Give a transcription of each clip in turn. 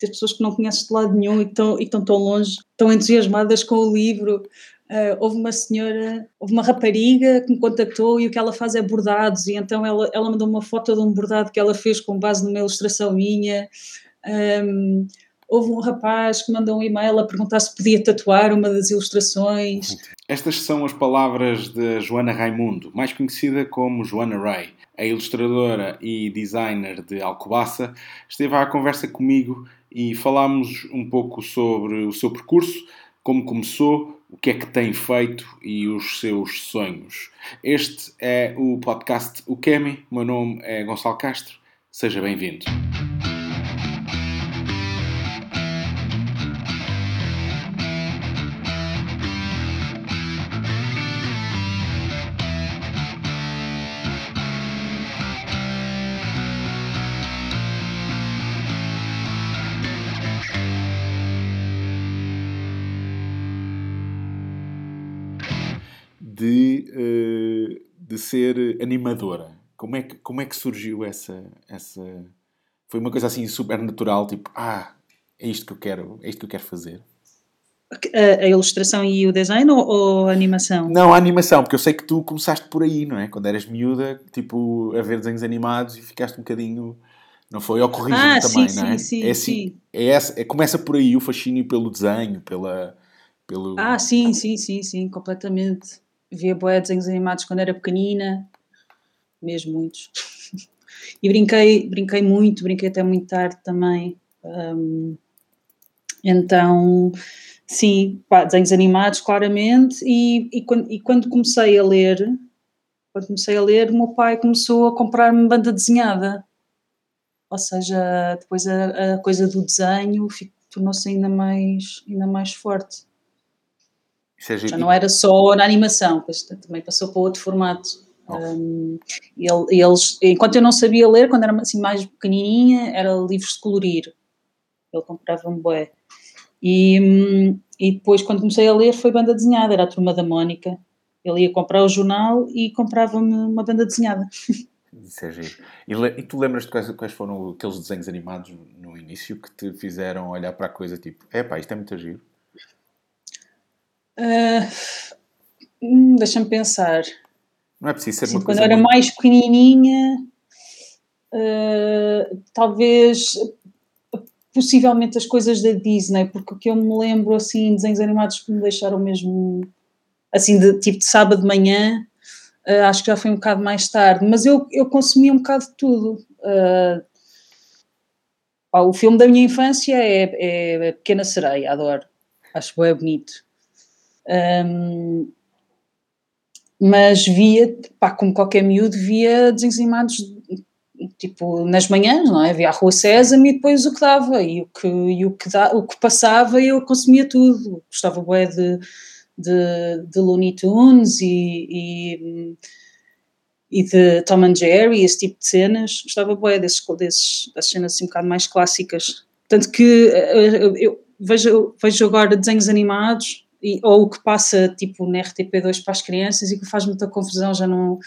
ter pessoas que não conheces de lado nenhum e estão tão longe, tão entusiasmadas com o livro. Uh, houve uma senhora, houve uma rapariga que me contactou e o que ela faz é bordados, e então ela, ela mandou uma foto de um bordado que ela fez com base numa ilustração minha. Um, houve um rapaz que mandou um e-mail a perguntar se podia tatuar uma das ilustrações. Estas são as palavras de Joana Raimundo, mais conhecida como Joana Ray. A ilustradora e designer de Alcobaça esteve à conversa comigo e falámos um pouco sobre o seu percurso, como começou, o que é que tem feito e os seus sonhos. Este é o podcast O Kemi, meu nome é Gonçalo Castro, seja bem-vindo. Ser animadora. Como é que, como é que surgiu essa, essa. Foi uma coisa assim super natural, tipo, ah, é isto que eu quero, é isto que eu quero fazer. A, a ilustração e o design ou, ou, a animação? Não, a animação, porque eu sei que tu começaste por aí, não é? Quando eras miúda, tipo, a ver desenhos animados e ficaste um bocadinho. Não foi? Ou corrijo ah, também, sim, não é? Sim, sim, é assim, sim. É essa, é, começa por aí o fascínio pelo desenho, pela. Pelo... Ah, sim, sim, sim, sim, completamente via boé desenhos animados quando era pequenina, mesmo muitos. e brinquei, brinquei muito, brinquei até muito tarde também. Um, então, sim, pá, desenhos animados, claramente, e, e, quando, e quando comecei a ler, quando comecei a ler, o meu pai começou a comprar-me banda desenhada. Ou seja, depois a, a coisa do desenho tornou-se ainda mais, ainda mais forte. É Já não era só na animação, também passou para outro formato. Um, ele, eles, enquanto eu não sabia ler, quando era assim mais pequenininha, era livros de colorir. Ele comprava-me bué. E, e depois, quando comecei a ler, foi banda desenhada, era a Turma da Mónica. Ele ia comprar o jornal e comprava-me uma banda desenhada. Isso é giro. E, e tu lembras de quais, quais, foram aqueles desenhos animados no início que te fizeram olhar para a coisa tipo, é pá, isto é muito giro? Uh, Deixa-me pensar. Não é preciso ser assim, uma Quando eu era muito... mais pequenininha, uh, talvez possivelmente as coisas da Disney, porque o que eu me lembro assim, desenhos animados que me deixaram mesmo assim, de tipo de sábado de manhã, uh, acho que já foi um bocado mais tarde, mas eu, eu consumi um bocado de tudo. Uh, o filme da minha infância é, é Pequena Sereia, adoro. Acho que é bonito. Um, mas via, pá, como qualquer miúdo, via desenhos animados tipo nas manhãs, não é? Via a Rua César e depois o que dava e o que, e o que, da, o que passava eu consumia tudo. Gostava bué de, de, de Looney Tunes e, e, e, de Tom and Jerry, esse tipo de cenas. Gostava bué desses, desses, das cenas assim um bocado mais clássicas. Tanto que eh, eu, eu vejo, vejo agora desenhos animados e, ou o que passa tipo na RTP2 para as crianças e que faz muita confusão, já não,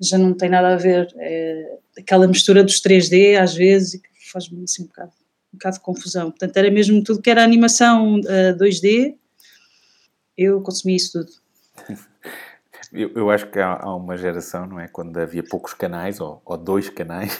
já não tem nada a ver. É, aquela mistura dos 3D às vezes e que faz-me assim um bocado, um bocado de confusão. Portanto, era mesmo tudo que era animação uh, eh, 2D, eu consumi isso tudo. Eu, eu acho que há, há, uma geração, não é? Quando havia poucos canais, ou, ou dois canais,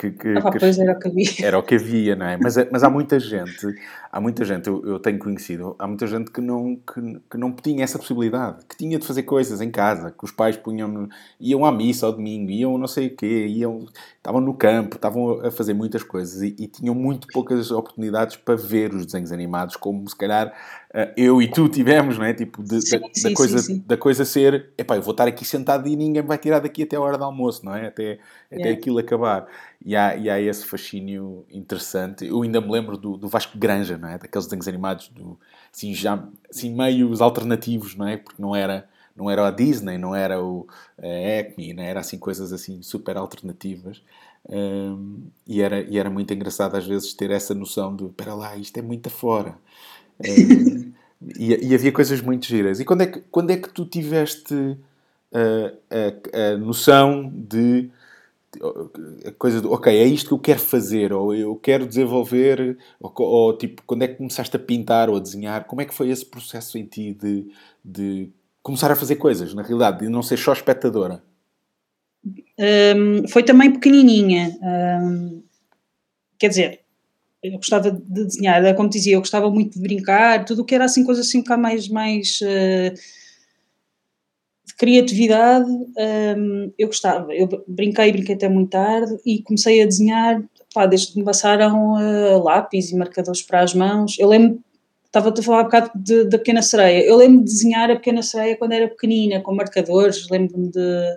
que, que, ah, era o que havia. Era o que havia, não é? Mas, mas há muita gente, há muita gente, eu, eu tenho conhecido, há muita gente que não, que, que, não tinha essa possibilidade, que tinha de fazer coisas em casa, que os pais punham, iam à missa ao domingo, iam não sei o quê, iam, estavam no campo, estavam a fazer muitas coisas e, e tinham muito poucas oportunidades para ver os desenhos animados, como se calhar eh, eu e tu tivemos, não é? Tipo, de, sim, da, sim, da, coisa, sim, da coisa ser, epá, eu vou estar aqui sentado e ninguém vai tirar daqui até a hora do almoço, não é? Até, até yeah. aquilo acabar. E há, e há esse fascínio interessante. Eu ainda me lembro do, do Vasco Granja, não é? Daqueles desenhos animados, do, assim, já, assim, meios alternativos, não é? Porque não era, não era a Disney, não era o a Acme, não era assim coisas assim super alternativas. Um, e, era, e era muito engraçado às vezes ter essa noção de, espera lá, isto é muito afora. Um, e, e, havia coisas muito giras. E quando é que, quando é que tu tiveste uh, a, a noção de a coisa do, ok, é isto que eu quero fazer, ou eu quero desenvolver, ou, ou, tipo, quando é que começaste a pintar ou a desenhar, como é que foi esse processo em ti de, de começar a fazer coisas, na realidade, de não ser só espectadora? Um, foi também pequenininha, um, quer dizer, eu gostava de desenhar, como dizia, eu gostava muito de brincar, tudo o que era assim, coisas assim um bocado mais, mais uh, criatividade, um, eu gostava. Eu brinquei, brinquei até muito tarde e comecei a desenhar, pá, desde que me passaram uh, lápis e marcadores para as mãos. Eu lembro, estava-te a falar um bocado da Pequena Sereia, eu lembro de desenhar a Pequena Sereia quando era pequenina, com marcadores, lembro-me de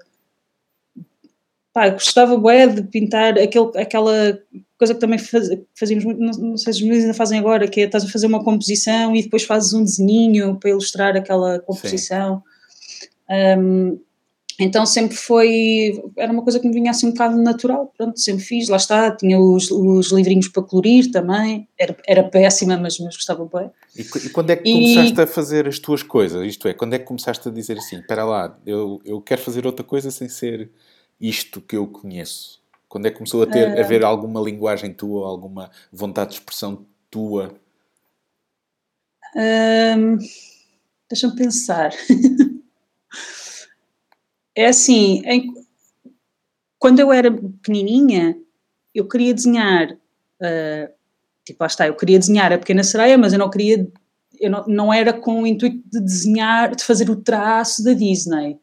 pá, gostava bem de pintar aquele, aquela coisa que também faz, fazíamos muito, não, não, sei se os meninos ainda fazem agora, que é estás a fazer uma composição e depois fazes um desenhinho para ilustrar aquela composição. Um, então sempre foi, era uma coisa que me vinha assim um bocado natural, pronto, sempre fiz, lá está, tinha os, os livrinhos para colorir também, era, era péssima, mas, mas gostava bem. E, e quando é que e... começaste a fazer as tuas coisas? Isto é, quando é que começaste a dizer assim, espera lá, eu, eu quero fazer outra coisa sem ser isto que eu conheço? Quando é que começou a ter uh... a ver alguma linguagem tua, alguma vontade de expressão tua? Um, Deixa-me pensar. é assim, em, quando eu era pequenininha, eu queria desenhar, uh, tipo, lá está, eu queria desenhar a Pequena Sereia, mas eu não queria, eu não, não era com o intuito de desenhar, de fazer o traço da Disney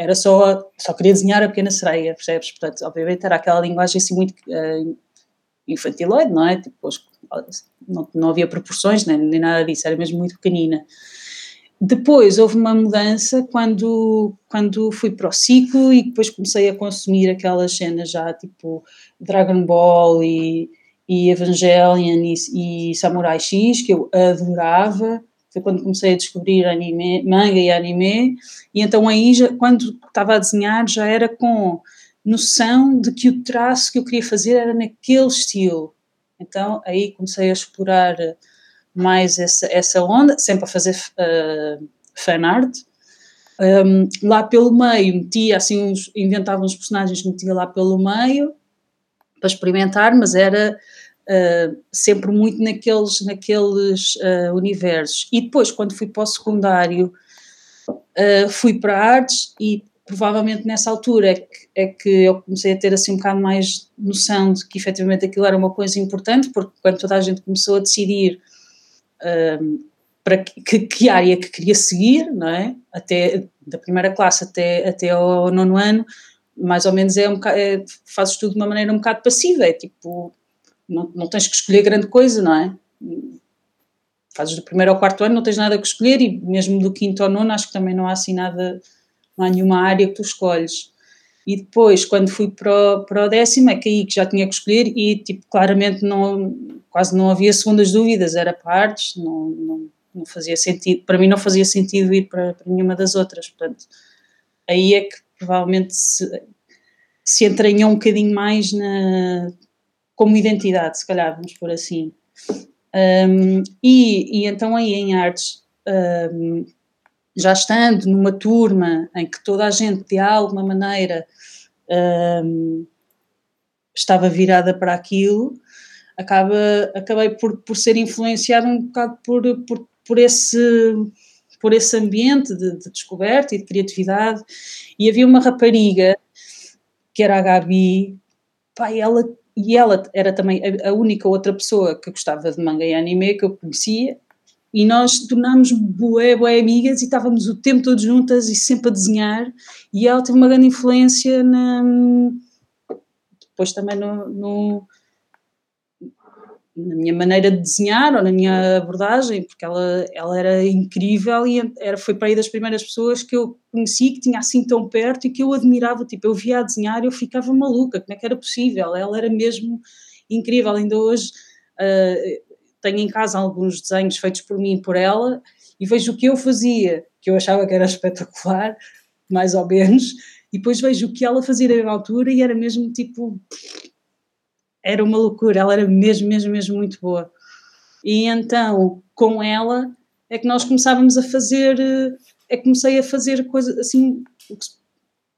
era só, só queria desenhar a pequena sereia, percebes? Portanto, obviamente era aquela linguagem assim muito uh, infantiloide, não é? Tipo, não, não havia proporções nem, nem nada disso, era mesmo muito pequenina. Depois houve uma mudança quando, quando fui para o ciclo e depois comecei a consumir aquelas cenas já tipo Dragon Ball e, e Evangelion e, e Samurai X, que eu adorava foi quando comecei a descobrir anime, manga e anime, e então aí, já, quando estava a desenhar, já era com noção de que o traço que eu queria fazer era naquele estilo. Então aí comecei a explorar mais essa, essa onda, sempre a fazer uh, fan art. Um, lá pelo meio metia assim uns, inventava uns personagens, metia lá pelo meio para experimentar, mas era uh, sempre muito naqueles, naqueles uh, universos. E depois, quando fui para o secundário, uh, fui para artes e provavelmente nessa altura é que, é que eu comecei a ter assim um bocado mais noção de que efetivamente aquilo era uma coisa importante, porque quando toda a gente começou a decidir para que, que, área que queria seguir, não é? Até da primeira classe até, até ao nono ano, mais ou menos é um bocado, é, fazes tudo de uma maneira um bocado passiva, é tipo, não, não tens que escolher grande coisa, não é? Fazes do primeiro ao quarto ano, não tens nada que escolher, e mesmo do quinto ao nono, acho que também não há assim nada, não há nenhuma área que tu escolhes. E depois, quando fui para o, para o décimo, é que aí que já tinha que escolher, e tipo, claramente não, quase não havia segundas dúvidas, era para artes, não, não, não fazia sentido, para mim não fazia sentido ir para, para nenhuma das outras, portanto, aí é que provavelmente se, se entranhou um bocadinho mais na, como identidade, se calhar, vamos por assim. Um, e, e, então aí em artes, um, já estando numa turma em que toda a gente de alguma maneira um, estava virada para aquilo, acaba, acabei por, por ser influenciada um bocado por, por, por esse por esse ambiente de, de, descoberta e de criatividade. E havia uma rapariga que era a Gabi. Pá, ela e ela era também a, única outra pessoa que gostava de manga e anime que eu conhecia, e nós tornámos bué, bué amigas e estávamos o tempo todo juntas e sempre a desenhar, e ela teve uma grande influência na, depois também no, no na minha maneira de desenhar ou na minha abordagem, porque ela, ela era incrível e era, foi para aí das primeiras pessoas que eu conheci que tinha assim tão perto e que eu admirava, tipo, eu via a desenhar e eu ficava maluca, como é que era possível? Ela era mesmo incrível, ainda hoje uh, tenho em casa alguns desenhos feitos por mim e por ela e vejo o que eu fazia, que eu achava que era espetacular, mais ou menos, e depois vejo o que ela fazia na altura e era mesmo tipo era uma loucura, ela era mesmo, mesmo, mesmo muito boa. E então, com ela, é que nós começávamos a fazer, é que comecei a fazer coisas assim,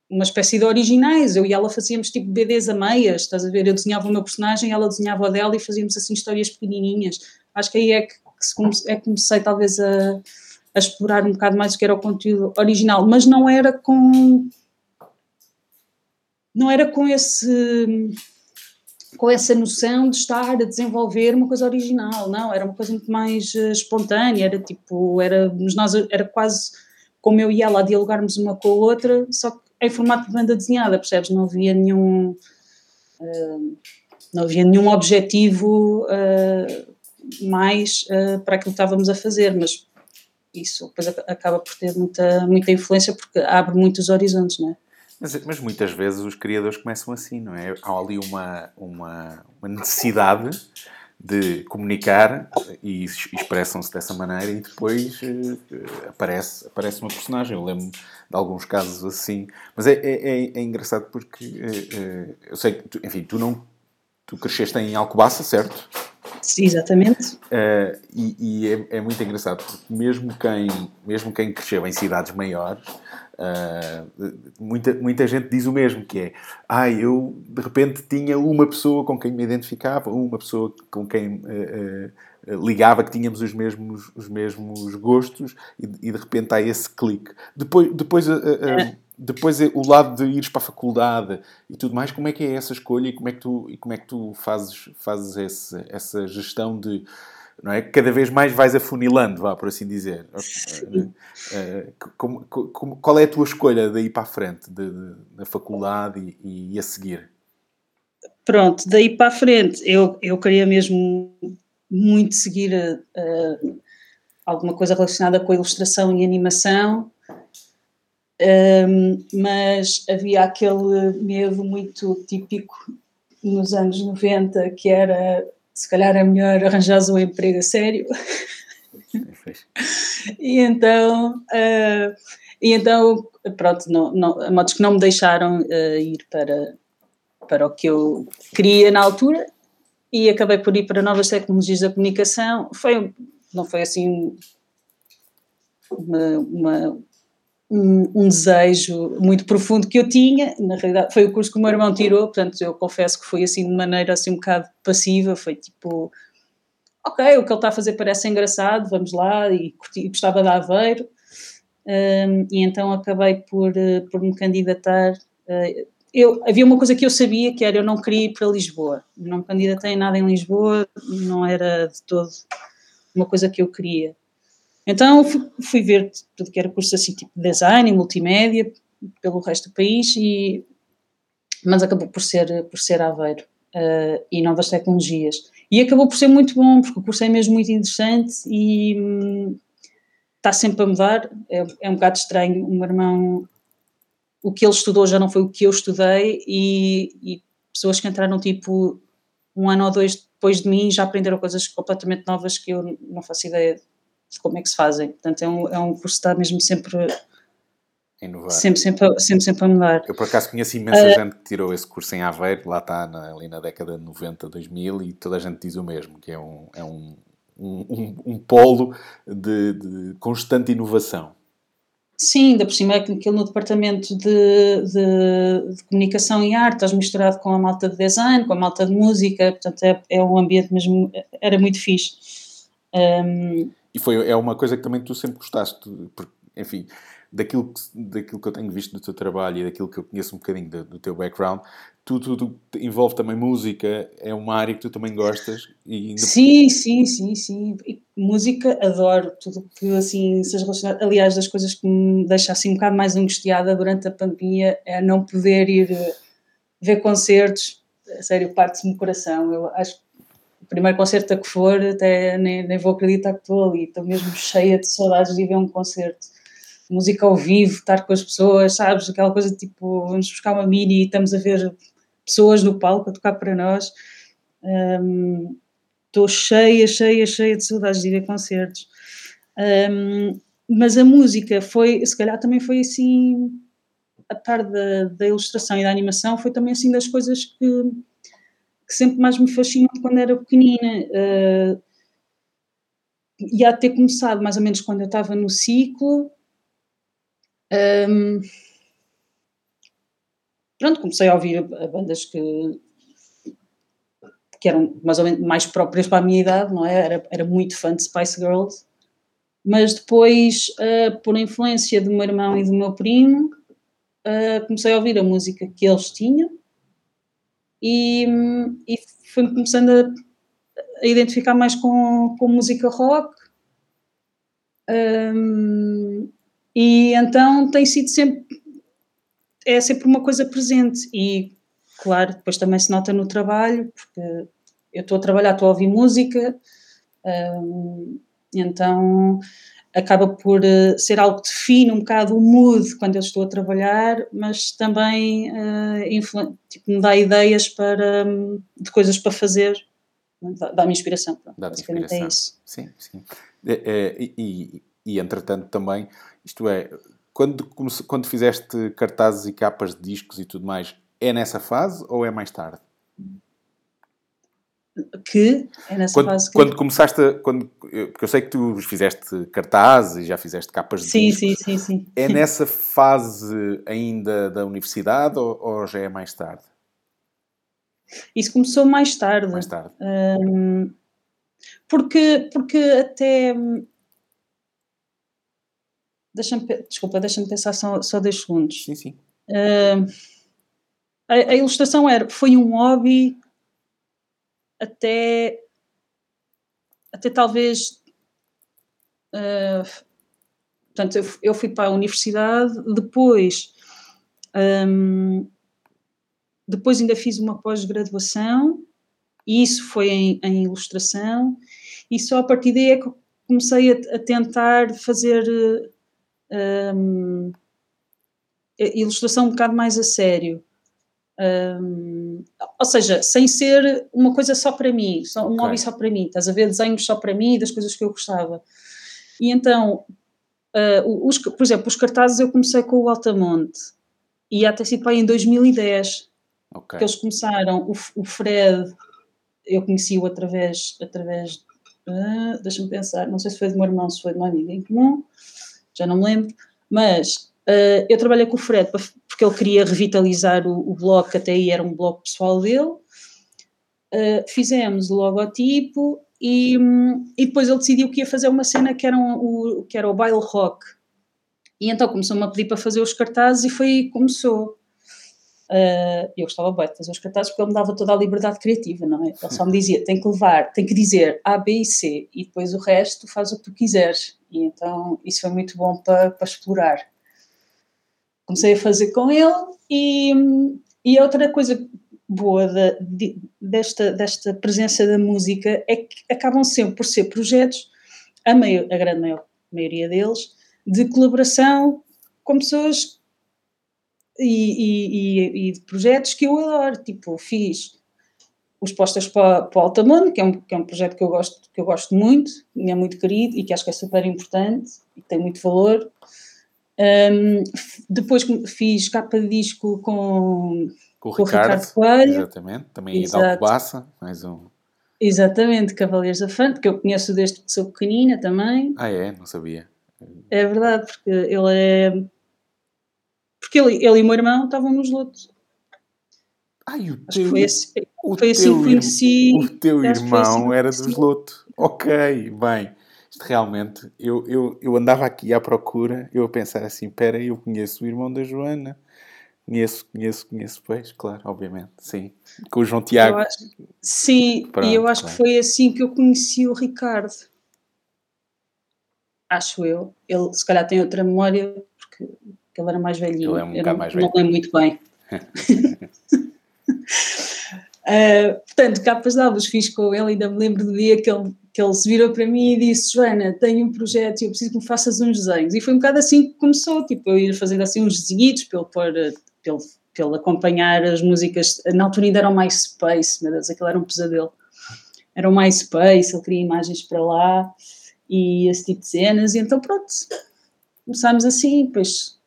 uma espécie de originais. Eu e ela fazíamos tipo BDs a meias, estás a ver? Eu desenhava o meu personagem, ela desenhava o dela e fazíamos assim histórias pequenininhas. Acho que aí é que, que é comecei talvez a, a explorar um bocado mais o que era o conteúdo original, mas não era com. Não era com esse com essa noção de estar a desenvolver uma coisa original, não, era uma coisa muito mais uh, espontânea, era tipo, era, nós, era quase como eu e ela a dialogarmos uma com a outra, só que em formato de banda desenhada, percebes? Não havia nenhum. Uh, não havia nenhum objetivo uh, mais para aquilo que estávamos a fazer, mas isso depois acaba por ter muita, muita influência porque abre muitos horizontes, não é? Mas, mas, muitas vezes os criadores começam assim, não é? Há ali uma, uma, uma necessidade de comunicar e expressam-se dessa maneira e depois uh, aparece, aparece uma personagem. Eu lembro de alguns casos assim. Mas é, é, é, é engraçado porque uh, uh, eu sei que, tu, enfim, tu não. Tu cresceste em Alcobaça, certo? Sim, exatamente. e, e é, é, muito engraçado porque mesmo quem, mesmo quem cresceu em cidades maiores Uh, muita, muita gente diz o mesmo, que é ah, eu de repente tinha uma pessoa com quem me identificava, uma pessoa com quem uh, uh, ligava que tínhamos os mesmos, os mesmos gostos e, e de repente há esse clique. Depois, depois, é. depois o lado de ires para a faculdade e tudo mais, como é que é essa escolha e como é que tu, e como é que tu fazes, fazes esse, essa gestão de não é? Cada vez mais vais afunilando, vá, por assim dizer. Uh, como, como, qual é a tua escolha daí para a frente, de, de, da faculdade e, e, a seguir? Pronto, daí para a frente, eu, eu queria mesmo muito seguir uh, alguma coisa relacionada com a ilustração e animação, um, mas havia aquele medo muito típico nos anos 90 que era se calhar é melhor arranjar um emprego a sério. e então, uh, e então pronto, não, não, modos que não me deixaram uh, ir para, para o que eu queria na altura e acabei por ir para novas tecnologias da comunicação. Foi, não foi assim uma, uma um, um, desejo muito profundo que eu tinha, na realidade foi o curso que o meu irmão tirou, portanto eu confesso que foi assim de maneira assim um bocado passiva, foi tipo, ok, o que ele está a fazer parece engraçado, vamos lá, e, e gostava de Aveiro, um, e então acabei por, uh, por me candidatar, uh, eu, havia uma coisa que eu sabia, que era eu não queria ir para Lisboa, não me candidatei nada em Lisboa, não era de todo uma coisa que eu queria. Então fui, fui ver tudo que era curso assim, tipo design e multimédia pelo resto do país, e, mas acabou por ser, por ser Aveiro uh, e novas tecnologias. E acabou por ser muito bom, porque o curso é mesmo muito interessante e hum, está sempre a mudar. É, é um bocado estranho. O meu irmão, o que ele estudou já não foi o que eu estudei, e, e pessoas que entraram tipo um ano ou dois depois de mim já aprenderam coisas completamente novas que eu não faço ideia de como é que se fazem. Portanto, é um, é um curso que está mesmo sempre Inovar. Sempre, sempre, sempre, sempre a mudar. Eu, por acaso, conheço imensa uh, gente que tirou esse curso em Aveiro, lá está, na, ali na década de 90, 2000, e toda a gente diz o mesmo, que é um, é um, um, um, polo de, de, constante inovação. Sim, ainda por cima é que aquilo no departamento de, de, de, comunicação e arte, estás misturado com a malta de design, com a malta de música, portanto é, é um ambiente mesmo, era muito fixe. Um, e foi, é uma coisa que também tu sempre gostaste, porque, enfim, daquilo que, daquilo que eu tenho visto do teu trabalho e daquilo que eu conheço um bocadinho do, do teu background, tudo, tudo envolve também música, é uma área que tu também gostas. E. Sim, sim, sim, sim. Música adoro, tudo que assim seja relacionado. Aliás, das coisas que me deixa assim um bocado mais angustiada durante a pandemia é não poder ir eh, ver concertos. A sério, parte-me o coração. Eu acho que primeiro concerto a que for, até nem, nem vou acreditar que estou ali, estou mesmo cheia de saudades de ir ver um concerto. Música ao vivo, estar com as pessoas, sabes? Aquela coisa tipo, vamos buscar uma mini e estamos a ver pessoas no palco a tocar para nós. Um, estou cheia, cheia, cheia de saudades de ir ver concertos. Um, mas a música foi, se calhar também foi assim, a par da, da ilustração e da animação, foi também assim das coisas que que sempre mais me fascinou quando era pequenina. Uh, e há de ter começado mais ou menos quando eu estava no ciclo. Um, pronto, comecei a ouvir bandas que, que eram mais ou menos mais próprias para a minha idade, não é? Era, era muito fã de Spice Girls, mas depois, uh, por influência do meu irmão e do meu primo, uh, comecei a ouvir a música que eles tinham e, e fui começando a, a, identificar mais com, com música rock. Um, e então tem sido sempre é sempre uma coisa presente e claro, depois também se nota no trabalho, porque eu estou a trabalhar, estou a ouvir música, um, então acaba por uh, ser algo que define um bocado o mood quando eu estou a trabalhar, mas também uh, tipo, me dá ideias para, um, de coisas para fazer, dá-me inspiração. Dá-te é inspiração. É isso. Sim, sim. É, é, e, e, e, entretanto também, isto é, quando, quando fizeste cartazes e capas de discos e tudo mais, é nessa fase ou é mais tarde? Que é nessa quando, fase que... Quando começaste a, quando, porque eu sei que tu fizeste cartazes e já fizeste capas de sim. Sim, sim, sim. É nessa fase ainda da universidade ou, ou já é mais tarde? Isso começou mais tarde. Mais tarde. Um, porque, porque até Deixa-me, desculpa, deixa-me pensar só, só 10 segundos. Sim, sim. Uh, a, a, ilustração era, foi um hobby até, até talvez. Uh, portanto, eu, eu, fui para a universidade, depois. Um, depois ainda fiz uma pós-graduação, e isso foi em, em, ilustração, e só a partir daí é que comecei a, a tentar fazer um, ilustração um bocado mais a sério. Um, ou seja, sem ser uma coisa só para mim, só, um okay. hobby só para mim, estás a ver desenhos só para mim das coisas que eu gostava. E então, uh, os, por exemplo, os cartazes eu comecei com o Altamonte e até sido para em 2010 okay. que eles começaram. O, o Fred, eu conheci-o através, através uh, deixa-me pensar, não sei se foi de meu irmão, se foi de uma amiga em comum já não me lembro, mas uh, eu trabalhei com o Fred porque ele queria revitalizar o, o blog, que até aí era um blog pessoal dele. Uh, fizemos o logotipo e, e, depois ele decidiu que ia fazer uma cena que era, um, o, que era o baile rock. E então começou-me a pedir para fazer os cartazes e foi aí que começou. Uh, eu gostava bem de fazer os cartazes porque ele me dava toda a liberdade criativa, não é? Ele só me dizia, tem que levar, tem que dizer A, B e C e depois o resto faz o que tu quiseres. E então isso foi muito bom para, para explorar. Comecei a fazer com ele e, e outra coisa boa de, desta, desta presença da música é que acabam sempre por ser projetos, a, maior, a grande maior, maioria deles, de colaboração com pessoas e, e, e, de projetos que eu adoro. Tipo, fiz os postas para, para o Altamundo, que é, um, que é um projeto que eu, gosto, que eu gosto muito, é muito querido e que acho que é super importante e tem muito valor. Um, depois fiz capa de disco com, com o, com Ricardo, Ricardo Coelho. Exatamente, também Exato. da Alcobaça, mais um. Exatamente, Cavaleiros da Fante, que eu conheço desde que sou pequenina também. Ah, é? Não sabia. É verdade, porque ele é porque ele, ele e o meu irmão estavam nos lotos. Ai, o teu, foi assim, o foi assim que conheci. O teu irmão assim era dos lotos. Ok, bem. Isto realmente, eu, eu, eu andava aqui à procura, eu a pensar assim: espera, eu conheço o irmão da Joana. Conheço, conheço, conheço, pois, claro, obviamente, sim. Com o João Tiago. Acho, sim, Pronto, e eu acho claro. que foi assim que eu conheci o Ricardo. Acho eu. Ele se calhar tem outra memória, porque que ele era mais velhinho. Ele é um bocado mais velho. Não lembro muito bem. uh, portanto, capas de álbuns fiz com ele, ainda me lembro do dia que ele, que ele se virou para mim e disse: Joana, tenho um projeto e eu preciso que me faças uns desenhos. E foi um bocado assim que começou, tipo, eu ia fazendo assim uns desenhos para ele, pôr, ele, para ele acompanhar as músicas. Na altura ainda era o MySpace, meu Deus, aquilo era um pesadelo. Era o MySpace, ele queria imagens para lá e esse tipo de cenas, e então pronto, começámos assim, depois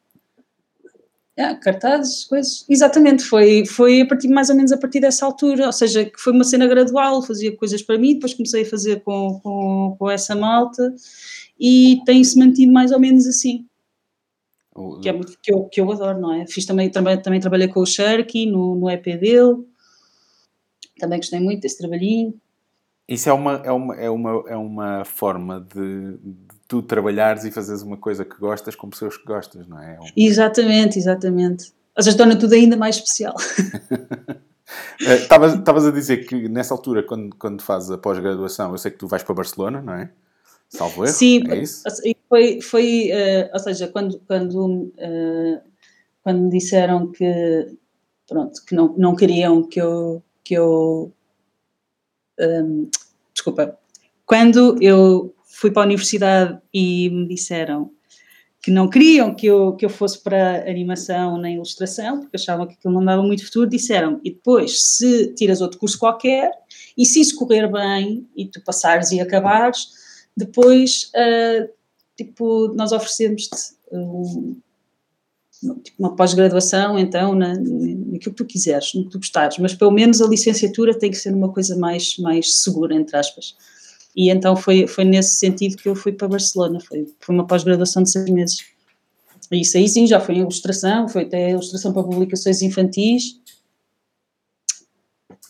Yeah, cartazes, coisas. Exatamente, foi, foi a partir, mais ou menos a partir dessa altura, ou seja, que foi uma cena gradual, fazia coisas para mim, depois comecei a fazer com, com, com essa malta e tem-se mantido mais ou menos assim. O- que, é muito, que, eu, que eu adoro, não é? Fiz também, também, também trabalhei com o Sharky no, no EP dele, também gostei muito desse trabalhinho. Isso é uma, é uma, é uma, é uma forma de, de tu trabalhares e fazeres uma coisa que gostas com pessoas que gostas, não é? É um- Exatamente, exatamente. Ou seja, torna tudo ainda mais especial. Eh, Estavas a dizer que nessa altura, quando, quando fazes a pós-graduação, eu sei que tu vais para Barcelona, não é? Salvo erro, Sim, é isso? foi, foi eh, ou seja, quando, quando, eh, quando me disseram que, pronto, que não, não queriam que eu, que eu ehm, desculpa, quando eu fui para a universidade e me disseram que não queriam que eu, que eu fosse para animação nem ilustração, porque achavam que aquilo não dava muito futuro, disseram e depois, se tiras outro curso qualquer, e se isso correr bem, e tu passares e acabares, depois, ah, tipo, nós oferecemos-te tipo, uma pós-graduação, então, na, naquilo que tu quiseres, no que tu gostares, mas pelo menos a licenciatura tem que ser uma coisa mais, mais segura, entre aspas. E então foi, foi nesse sentido que eu fui para Barcelona, foi, foi uma pós-graduação de seis meses. E isso aí sim, já foi ilustração, foi até ilustração para publicações infantis,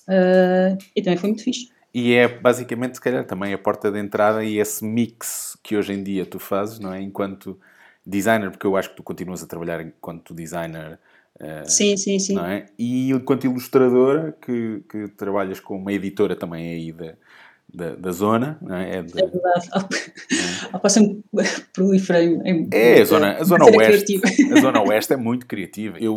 Ah, e também foi muito fixe. E é basicamente, se calhar, também a porta de entrada e esse mix que hoje em dia tu fazes, não é? Enquanto designer, porque eu acho que tu continuas a trabalhar enquanto designer, eh, Sim, sim, sim. não é? E enquanto ilustradora, que, que trabalhas com uma editora também aí da, da, da zona, não é? É, de- É verdade. Ao passar proliferei em. é a zona, a zona oeste. A zona oeste é muito criativa. Eu,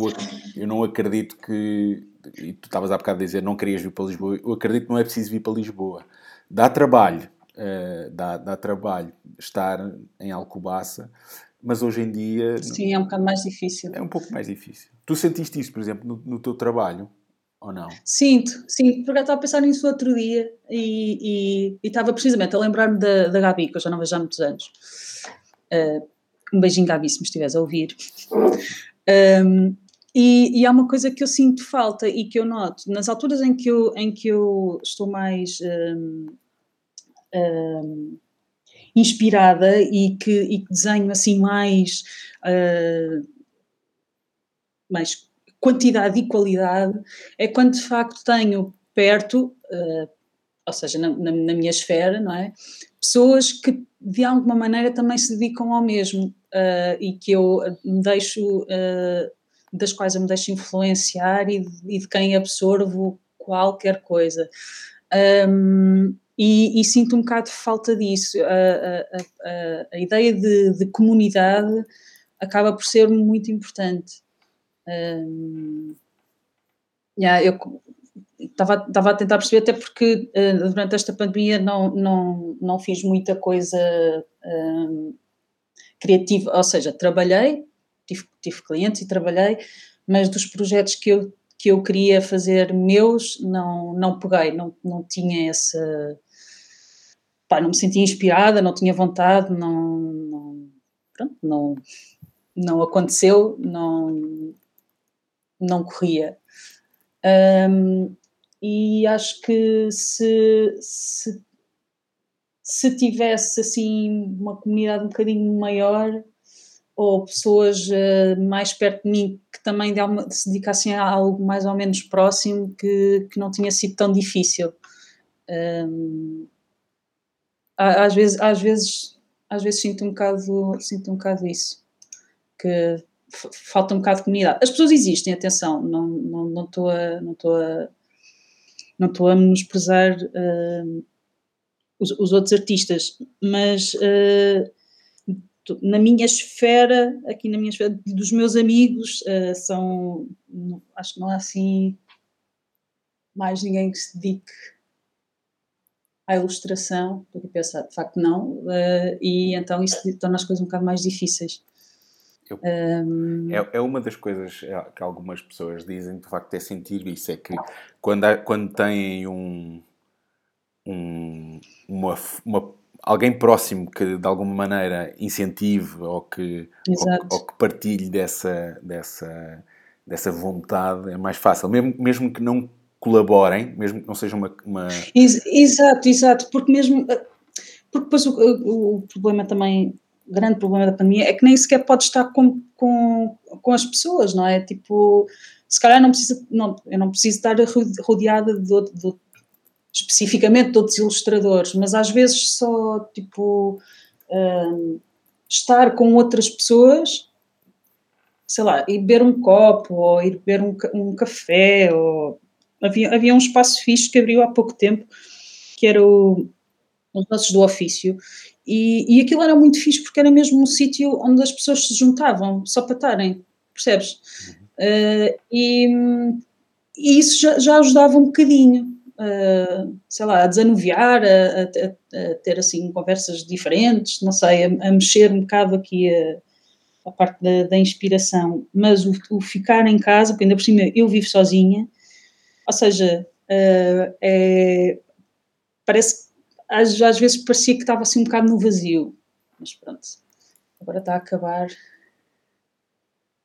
eu não acredito que. E tu estavas há bocado a dizer não querias vir para Lisboa. Eu acredito que não é preciso vir para Lisboa. Dá trabalho. eh, dá, dá trabalho estar em Alcobaça, mas hoje em dia Sim, é um bocado mais difícil. é um pouco mais difícil. Tu sentiste isso, por exemplo, no, no teu trabalho? Ou não? Sinto, sim, porque eu estava a pensar nisso outro dia e, e, e estava precisamente a lembrar-me da, da Gabi, que eu já não vejo há muitos anos. Uh, um beijinho, Gabi, se me estiveres a ouvir. Um, e, e há uma coisa que eu sinto falta e que eu noto nas alturas em que eu, em que eu estou mais um, um, inspirada e que, e que desenho assim mais, uh, mais quantidade e qualidade é quando de facto tenho perto, uh, ou seja, na, na, na, minha esfera, não é? Pessoas que de alguma maneira também se dedicam ao mesmo uh, e que eu me deixo, uh, das quais eu me deixo influenciar e de, e de quem absorvo qualquer coisa. Um, e, e, sinto um bocado de falta disso. A, a, a, a ideia de, de comunidade acaba por ser muito importante. Um, yeah, eu estava, estava a tentar perceber, até porque uh, durante esta pandemia não, não, não fiz muita coisa um, criativa, ou seja, trabalhei, tive, tive clientes e trabalhei, mas dos projetos que eu, que eu queria fazer meus, não, não peguei, não, não tinha essa. Pá, não me sentia inspirada, não tinha vontade, não. não pronto, não, não aconteceu, não, não corria. Um, e acho que se, se, se tivesse assim uma comunidade um bocadinho maior ou pessoas uh, mais perto de mim que também se dedicassem a algo mais ou menos próximo que, que não tinha sido tão difícil. Um, às vezes, às vezes, às vezes sinto um bocado, sinto um bocado isso, que falta um bocado de comunidade. As pessoas existem, atenção, não não não estou a não estou a não estou a menosprezar uh, os, os, outros artistas, mas uh, na minha esfera, aqui na minha esfera, dos meus amigos, uh, são não, acho que não há assim mais ninguém que se dedique à ilustração, estou a pensar, de facto não, e então isso torna as coisas um bocado mais difíceis. Eu, um... é, é, uma das coisas que algumas pessoas dizem, de facto, é sentir isso. É que quando, há, quando têm um, um uma, uma, alguém próximo que de alguma maneira incentive ou que, ou, ou, que partilhe dessa, dessa, dessa vontade, é mais fácil. Mesmo, mesmo que não colaborem, mesmo que não seja uma. uma... Exato, exato, porque mesmo. Porque depois o, o, o problema também grande problema da pandemia é que nem sequer pode estar com, com, com as pessoas, não é? Tipo, se calhar não precisa, não, eu não preciso estar rodeada de, de, especificamente de outros ilustradores, mas às vezes só, tipo, um, estar com outras pessoas, sei lá, ir beber um copo, ou ir beber um, um café, ou... Havia, havia um espaço fixe que abriu há pouco tempo, que era o, os nossos do ofício, e, e aquilo era muito fixe porque era mesmo um sítio onde as pessoas se juntavam só para estarem, percebes? Uh, e, e, isso já, já, ajudava um bocadinho, uh, sei lá, a desanuviar, a, a, a, ter assim conversas diferentes, não sei, a, mexer um bocado aqui a, a parte da, da, inspiração, mas o, o, ficar em casa, porque ainda por cima eu vivo sozinha, ou seja, uh, é, parece que às, às vezes parecia que estava assim um bocado no vazio, mas pronto, agora está a acabar.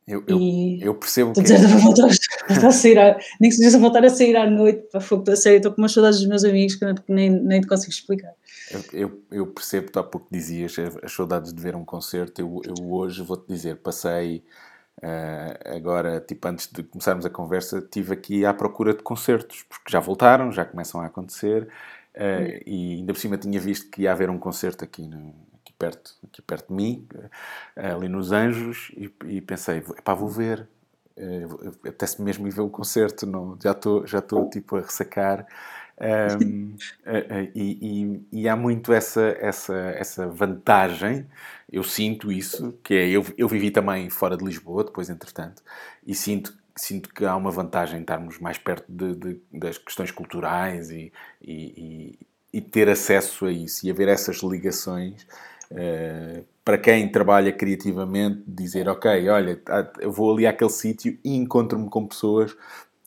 Eu, eu, eu percebo que. Dizer, vou voltar a sair, à, nem que seja voltar a sair à noite para fogo da série, estou com umas saudades dos meus amigos que nem, nem te consigo explicar. Eu, eu, eu percebo, tu há pouco dizias as saudades de ver um concerto. Eu, eu hoje vou-te dizer, passei uh, agora, tipo, antes de começarmos a conversa, estive aqui à procura de concertos, porque já voltaram, já começam a acontecer. Uh, e ainda por cima tinha visto que ia haver um concerto aqui, no, aqui, perto, aqui perto de mim, uh, ali nos Anjos, e, e pensei, pá, vou ver. Uh, Apetece-me mesmo ir ver o concerto, não, já estou já estou tipo a ressacar. Um, e, e, e, há muito essa, essa, essa vantagem, eu sinto isso, que é, eu, eu vivi também fora de Lisboa, depois entretanto, e sinto sinto que há uma vantagem em estarmos mais perto de, de, das questões culturais e, e, e, ter acesso a isso e haver essas ligações. Uh, para quem trabalha criativamente, dizer, ok, olha, eu vou ali àquele sítio e encontro-me com pessoas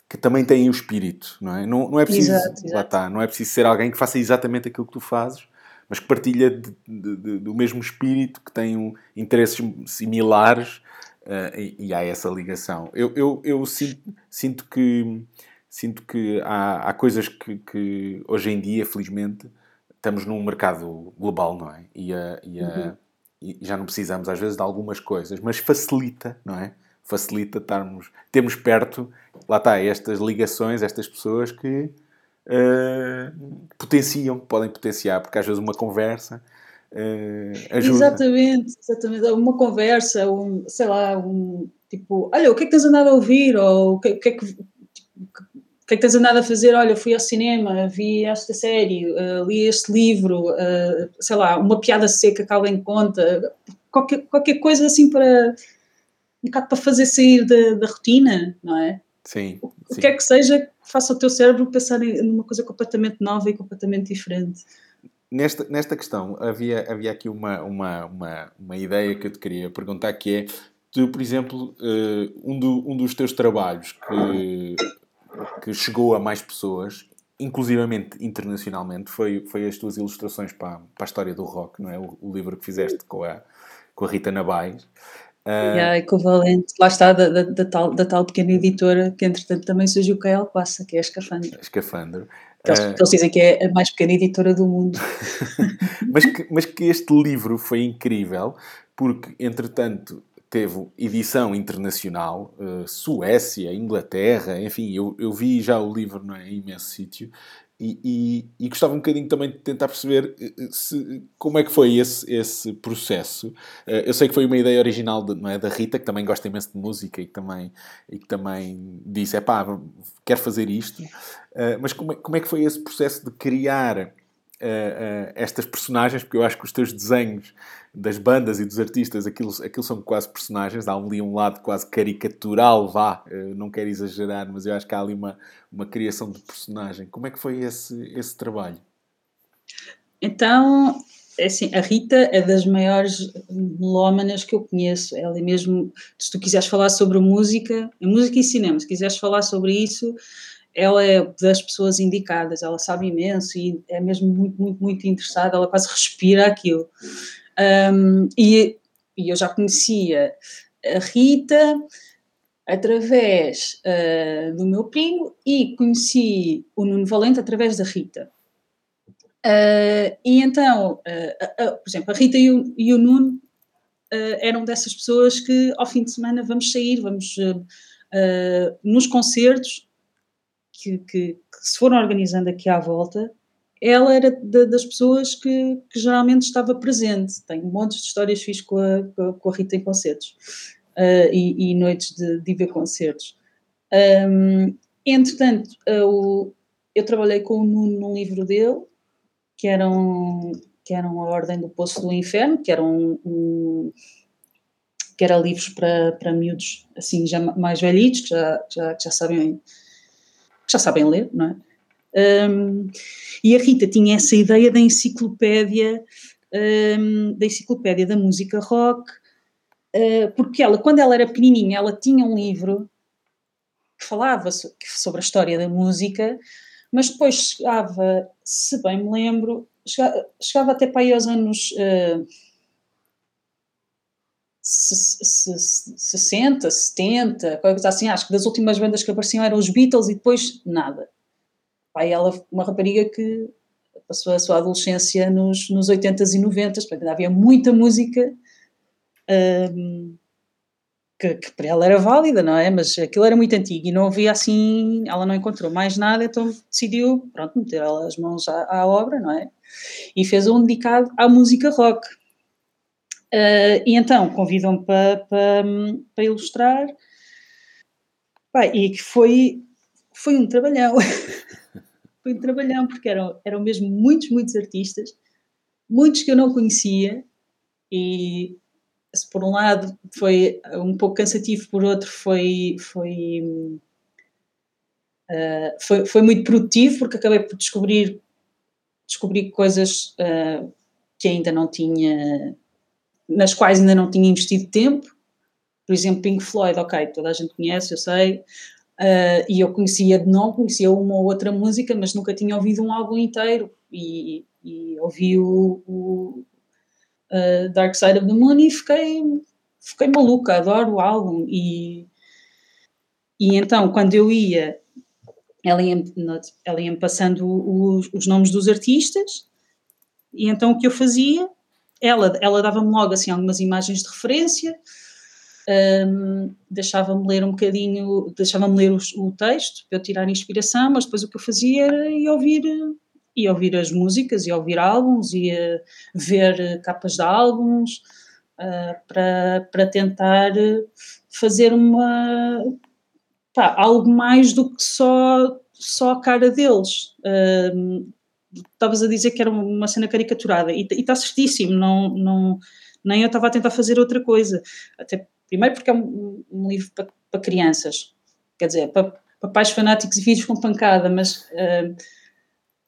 que também têm o espírito, não é? Não, não é preciso, exato, exato. Lá está, não é preciso ser alguém que faça exatamente aquilo que tu fazes, mas que partilha de, de, do mesmo espírito, que tem um, interesses similares Uh, e, e, há essa ligação. Eu, eu, eu sinto, sinto, que, sinto que há, há coisas que, que, hoje em dia, felizmente, estamos num mercado global, não é? E, a, e, a, uhum. e, já não precisamos, às vezes, de algumas coisas, mas facilita, não é? Facilita estarmos, termos perto, lá está, estas ligações, estas pessoas que uh, potenciam, podem potenciar, porque às vezes uma conversa Uh, exatamente, exatamente. Uma conversa, um, sei lá, um tipo, olha, o que é que tens andado a ouvir? Ou o que, o que é que. Tipo, o que é que tens andado a fazer? Olha, fui ao cinema, vi esta série, uh, li este livro, uh, sei lá, uma piada seca que alguém conta, qualquer, qualquer coisa assim para um bocado para fazer sair da, da rotina, não é? Sim. O, sim. que é que seja que faça o teu cérebro pensar em, numa coisa completamente nova e completamente diferente. Nesta, nesta questão, havia, havia aqui uma, uma, uma, uma ideia que eu te queria perguntar, que é, tu, por exemplo, uh, um, do, um dos teus trabalhos que, que chegou a mais pessoas, inclusivamente internacionalmente, foi, foi as tuas ilustrações para, para a história do rock, não é? O, o livro que fizeste com a, com a Rita Nabais. Uh, yeah, equivalente, lá está, da, da, da, tal, da tal pequena editora que entretanto também surgiu o KL Passa, que é a Escafandro. Escafandro. Eles, uh, eles, dizem que é a mais pequena editora do mundo. mas, que, mas que este livro foi incrível, porque, entretanto, teve edição internacional, uh, Suécia, Inglaterra, enfim, eu, eu vi já o livro é, em imenso sítio e, e, e, gostava um bocadinho também de tentar perceber eh, se, como é que foi esse, esse processo. Uh, eu sei que foi uma ideia original de, é, da Rita, que também gosta imenso de música e que também, e que também disse: é pá, quero fazer isto. Mas como é, como é que foi esse processo de criar uh, estas personagens, porque eu acho que os teus desenhos das bandas e dos artistas, aquilo, aquilo são quase personagens, há ali um lado quase caricatural, vá, uh, não quero exagerar, mas eu acho que há ali uma, uma criação de personagem. Como é que foi esse, esse trabalho? Então, é assim, a Rita é das maiores melómanas que eu conheço. Ela é mesmo, se tu quiseres falar sobre música, música e cinema, se quiseres falar sobre isso, ela é das pessoas indicadas, ela sabe imenso e é mesmo muito, muito, muito interessada, ela quase respira aquilo. Um, e, e, eu já conhecia a Rita através uh, do meu primo e conheci o Nuno Valente através da Rita. Uh, e então, uh, por exemplo, a Rita e o, e o Nuno eram dessas pessoas que ao fim de semana vamos sair, vamos nos concertos que, que, que, se foram organizando aqui à volta, ela era de, das pessoas que, que, geralmente estava presente. Tenho montes de histórias fiz com a, com a Rita em concertos uh, e, e, noites de, de ver concertos. Um, entretanto, uh, eu trabalhei com o Nuno num livro dele, que eram, que eram A Ordem do Poço do Inferno, que eram um, que era livros para, para miúdos assim já mais velhitos, que já, já, já sabem já sabem ler, não é? Um, e a Rita tinha essa ideia da enciclopédia, um, da enciclopédia da música rock, uh, porque ela, quando ela era pequenininha, ela tinha um livro que falava sobre a história da música, mas depois chegava, se bem me lembro, chegava, chegava até para aí aos anos uh, 60, 70, coisa assim, acho que das últimas bandas que apareciam eram os Beatles e depois nada pai, ela, uma rapariga que passou a sua adolescência nos, nos 80s e 90s, portanto havia muita música um, que, que, para ela era válida, não é? Mas aquilo era muito antigo e não havia assim, ela não encontrou mais nada, então decidiu, pronto, meter as mãos à, à obra, não é? E fez um dedicado à música rock. Uh, e então convidam-me para, para, ilustrar. E que foi, foi um trabalhão. foi um trabalhão, porque eram, eram mesmo muitos, muitos artistas, muitos que eu não conhecia, e por um lado foi um pouco cansativo, por outro foi, foi, uh, foi, foi muito produtivo, porque acabei por descobrir, descobrir coisas uh, que ainda não tinha, nas quais ainda não tinha investido tempo, por exemplo, Pink Floyd, ok, toda a gente conhece, eu sei, Uh, e eu conhecia de não, conhecia uma ou outra música, mas nunca tinha ouvido um álbum inteiro. E, e ouvi o, o uh, Dark Side of the Moon e fiquei, fiquei maluca, adoro o álbum. E, e então, quando eu ia, ela ia, ela ia passando os, os nomes dos artistas, e então o que eu fazia, ela, ela dava-me logo assim algumas imagens de referência um, deixava-me ler um bocadinho, deixava-me ler o, o, texto para eu tirar inspiração, mas depois o que eu fazia era ir ouvir, ia ouvir as músicas, ia ouvir álbuns, ia ver capas de álbuns uh, para, para tentar fazer uma pá, algo mais do que só, só a cara deles. Estavas a dizer que era uma cena caricaturada e está certíssimo, não, não, nem eu estava a tentar fazer outra coisa. Até Primeiro porque é um, um livro para, para, crianças, quer dizer, para, para, pais fanáticos e filhos com pancada, mas uh,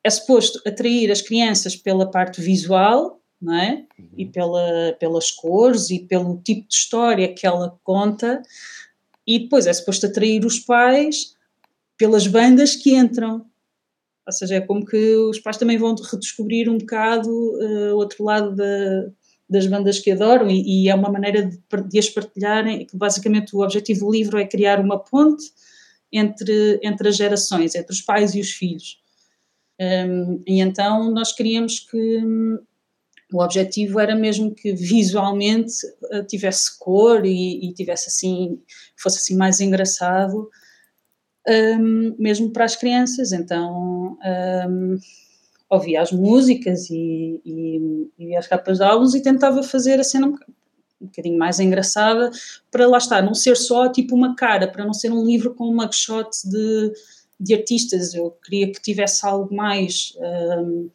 é suposto atrair as crianças pela parte visual, não é? Uhum. E pela, pelas cores e pelo tipo de história que ela conta, e depois é suposto atrair os pais pelas bandas que entram. Ou seja, é como que os pais também vão redescobrir um bocado uh, outro lado da, das bandas que adoram e, e é uma maneira de, de, as partilharem, basicamente o objetivo do livro é criar uma ponte entre, entre as gerações, entre os pais e os filhos. Um, e então nós queríamos que um, o objetivo era mesmo que visualmente uh, tivesse cor e, e, tivesse assim, fosse assim mais engraçado, um, mesmo para as crianças. Então ouvia as músicas e, e, e as capas de álbuns e tentava fazer a cena um, um bocadinho mais engraçada para lá estar, não ser só tipo uma cara, para não ser um livro com uma shot de, de artistas. Eu queria que tivesse algo mais. Um,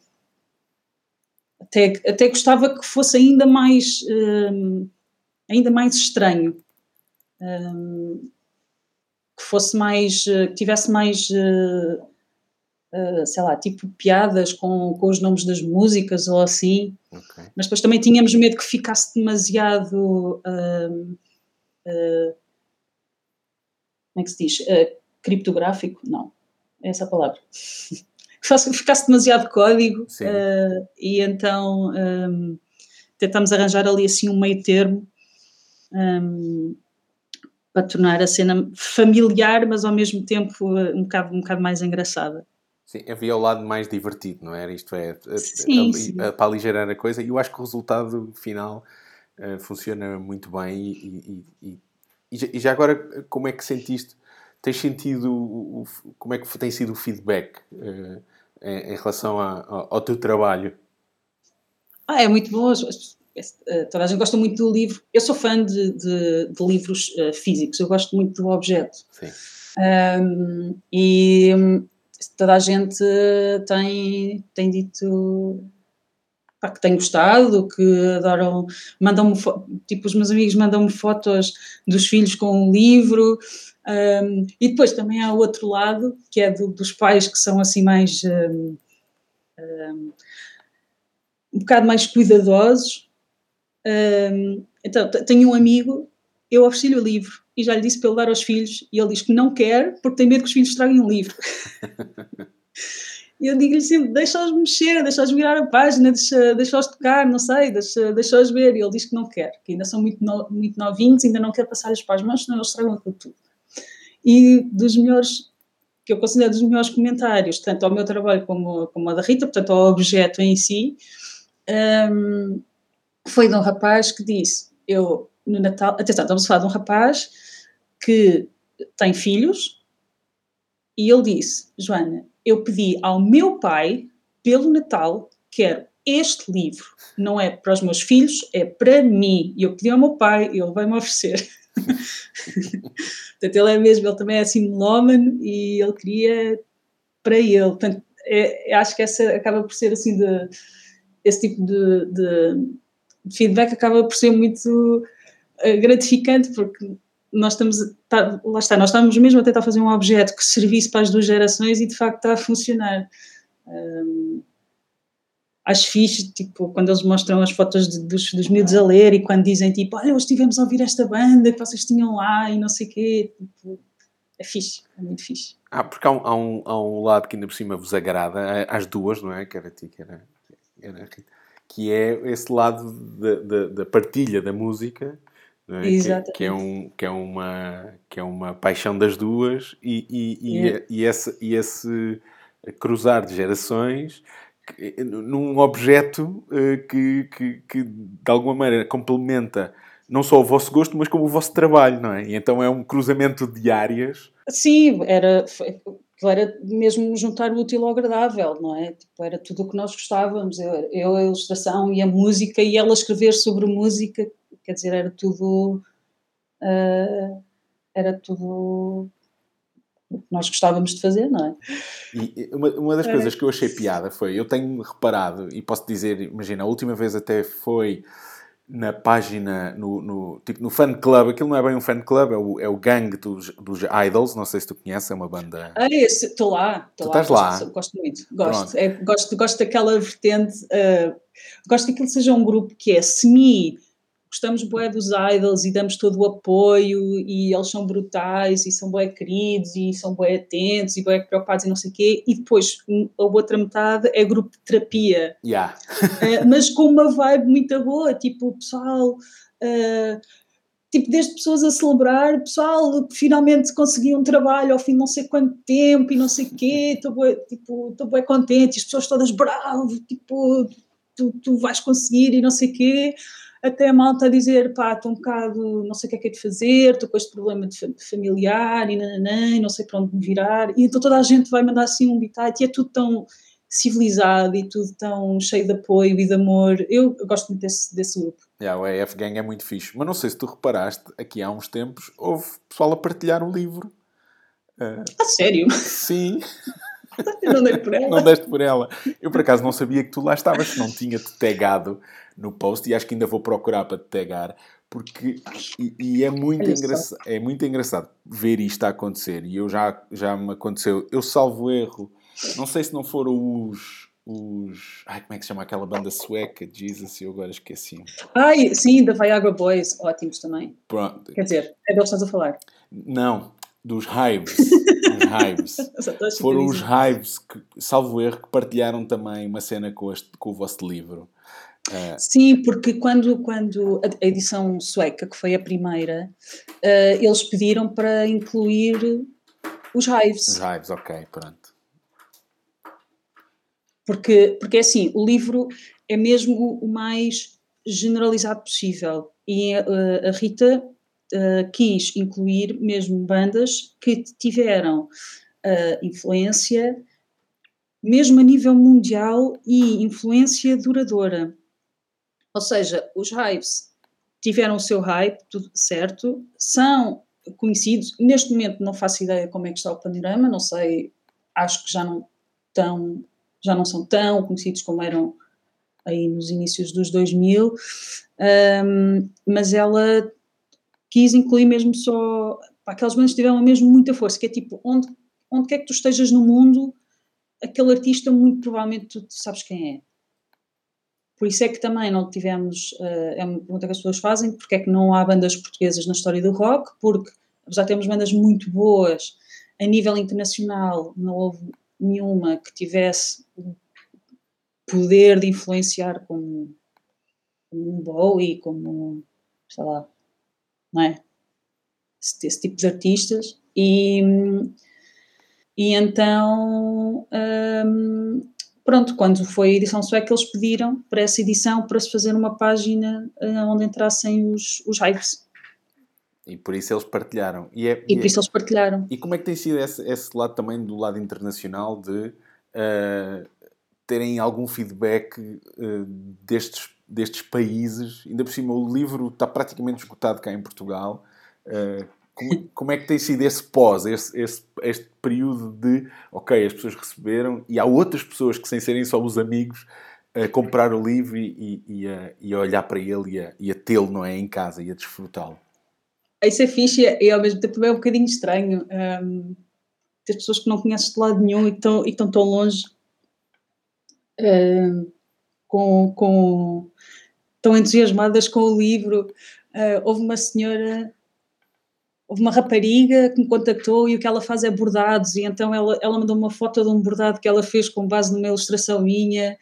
até, até gostava que fosse ainda mais, um, ainda mais estranho. Um, que fosse mais, que tivesse mais uh, uh, sei lá, tipo piadas com, com os nomes das músicas ou assim. Okay. Mas depois também tínhamos medo que ficasse demasiado. Uh, uh, como é que se diz? criptográfico? Não, é essa a palavra. que ficasse demasiado código e então um, tentamos arranjar ali assim um meio termo. Um, para tornar a cena familiar, mas ao mesmo tempo um bocado, um bocado mais engraçada. Sim, havia o lado mais divertido, não era? Isto é, sim, a, sim. A, para aligerar a coisa, e eu acho que o resultado final uh, funciona muito bem e, e, e, e, já agora, como é que sentiste, tens sentido, o, o, como é que tem sido o feedback uh, em, em, relação a, a, ao teu trabalho? Ah, é muito bom, toda a gente gosta muito do livro, eu sou fã de, de, de livros uh, físicos, eu gosto muito do objeto. Sim. Um, e toda a gente tem, tem dito pá, que tem gostado, que adoram, mandam-me, tipo, os meus amigos mandam-me fotos dos filhos com o livro, um, e depois também há o outro lado, que é do, dos pais que são assim mais um, um, um bocado mais cuidadosos. Então, tenho um amigo, eu ofereci-lhe o livro e já lhe disse para ele dar aos filhos, e ele diz que não quer porque tem medo que os filhos traguem um livro. E eu digo-lhe sempre: deixa-os mexer, deixa-os virar a página, deixa-os deixa tocar, não sei, deixa-os deixa ver. E ele diz que não quer, que ainda são muito, no, muito novinhos, ainda não quer passar-lhes para as mãos, senão eles estragam aquilo tudo. E dos melhores, que eu considero dos melhores comentários, tanto ao meu trabalho como, como ao da Rita, portanto ao objeto em si, um, foi de um rapaz que disse: Eu, no Natal, atenção, estamos a falar de um rapaz que tem filhos, e ele disse: Joana, eu pedi ao meu pai, pelo Natal, quero este livro. Não é para os meus filhos, é para mim. E eu pedi ao meu pai e ele vai-me oferecer. Portanto, ele é mesmo, ele também é assim melómano e ele queria para ele. Portanto, é, acho que essa acaba por ser assim de, esse tipo de, de, feedback acaba por ser muito uh, gratificante porque nós estamos, tá, lá está, nós estamos mesmo a tentar fazer um objeto que servisse para as duas gerações e de facto está a funcionar. Um, acho fixe, tipo, quando eles mostram as fotos de, dos, dos miúdos a ler e quando dizem, tipo, olha, hoje estivemos a ouvir esta banda que vocês tinham lá e não sei o quê, tipo, é fixe, é muito fixe. Ah, porque há um, há, um, há um lado que ainda por cima vos agrada, às duas, não é? Que era ti, era, era que é esse lado da partilha da música é? Que, que, é um, que, é uma, que é uma paixão das duas e, e, e, é. e, esse, e esse cruzar de gerações num objeto eh, que, que, que, de alguma maneira complementa não só o vosso gosto, mas como o vosso trabalho, não é? E então é um cruzamento de áreas. Sim, era, era mesmo juntar o útil ao agradável, não é? Tipo, era tudo o que nós gostávamos. Eu, eu, a ilustração e a música, e ela escrever sobre música quer dizer, era tudo. Uh, era tudo o que nós gostávamos de fazer, não é? E uma, uma das coisas que eu achei piada foi, eu tenho reparado, e posso dizer, imagina, a última vez até foi na página, no, no, tipo, no fan club, aquilo não é bem um fan club, é o, é o gangue dos, dos Idols, não sei se tu conheces, é uma banda... Ah, estou lá, estou lá. estás lá? Gosto, gosto muito, gosto, é, gosto, gosto daquela vertente, uh, gosto que aquilo seja um grupo que é semi gostamos bué dos idols e damos todo o apoio e eles são brutais e são bué queridos e são bué atentos e bué preocupados e não sei o quê. E depois a outra metade é grupo de terapia. Yeah. uh, mas com uma vibe muito boa, tipo pessoal uh, tipo desde pessoas a celebrar pessoal finalmente conseguiu um trabalho ao fim de não sei quanto tempo e não sei o quê estou bué, tipo, estou bué contente e as pessoas todas bravo, tipo tu, tu vais conseguir e não sei o quê até a malta a dizer, pá, estou um bocado, não sei o que é que é de fazer, estou com este problema de familiar e nananã, não sei para onde me virar, e então toda a gente vai mandar assim um bitite e é tudo tão civilizado e tudo tão cheio de apoio e de amor. Eu, eu gosto muito desse, desse grupo. Yeah, o EF Gang é muito fixe. Mas não sei se tu reparaste, aqui há uns tempos houve pessoal a partilhar o livro. Uh, a sério? Sim. Eu não dei por ela. Não deste por ela. Eu por acaso não sabia que tu lá estavas, não tinha-te tagado no post e acho que ainda vou procurar para te tagar porque e, e é muito engraçado é muito engraçado ver isto a acontecer e eu já já me aconteceu eu salvo erro não sei se não foram os os ai como é que se chama aquela banda sueca? Jesus eu agora esqueci ai sim da Viagra Boys ótimos também. Pronto. Quer dizer é deles que estás a falar. Não dos Hives Hives. Foram os Hives que salvo erro que partilharam também uma cena com, este, com o vosso livro é. Sim, porque quando, quando a edição sueca, que foi a primeira, uh, eles pediram para incluir os Hives. Os Hives, ok, pronto. Porque, porque é assim, o livro é mesmo o mais generalizado possível. E uh, a Rita uh, quis incluir mesmo bandas que tiveram influência, mesmo a nível mundial, e influência duradoura. Ou seja, os hypes tiveram o seu hype, tudo certo, são conhecidos. Neste momento não faço ideia como é que está o panorama, não sei, acho que já não, tão, já não são tão conhecidos como eram aí nos inícios dos 2000, um, mas ela quis incluir mesmo só pá, aquelas bandas que tiveram mesmo muita força, que é tipo, onde, onde quer que tu estejas no mundo, aquele artista muito provavelmente tu, tu sabes quem é. Por isso é que também não tivemos, uh, é uma pergunta que as pessoas fazem, porque é que não há bandas portuguesas na história do rock, porque de termos bandas muito boas a nível internacional, não houve nenhuma que tivesse poder de influenciar como, como um Bowie, como, sei lá, não é? Esse, esse tipo de artistas. E, e então, hum, pronto, quando foi a edição sueca, eles pediram para essa edição para se fazer uma página uh, onde entrassem os, os hypes. E por isso eles partilharam. E, é, e, e por isso eles partilharam. E como é que tem sido esse, esse lado também do lado internacional de uh, terem algum feedback uh, destes, destes países. Ainda por cima, o livro está praticamente esgotado cá em Portugal. Uh, como, como, é que tem sido esse pós, esse, esse, este período de, ok, as pessoas receberam e há outras pessoas que, sem serem só os amigos, a comprar o livro e, e, a, e a olhar para ele e a, e a tê-lo, não é, em casa e a desfrutá-lo? Isso é fixe e ao mesmo tempo é um bocadinho estranho. Um, ter pessoas que não conheces de lado nenhum e estão, e estão tão longe uh, com, com, tão entusiasmadas com o livro. Uh, houve uma senhora, houve uma rapariga que me contactou e o que ela faz é bordados, e então ela, ela mandou uma foto de um bordado que ela fez com base numa ilustração minha.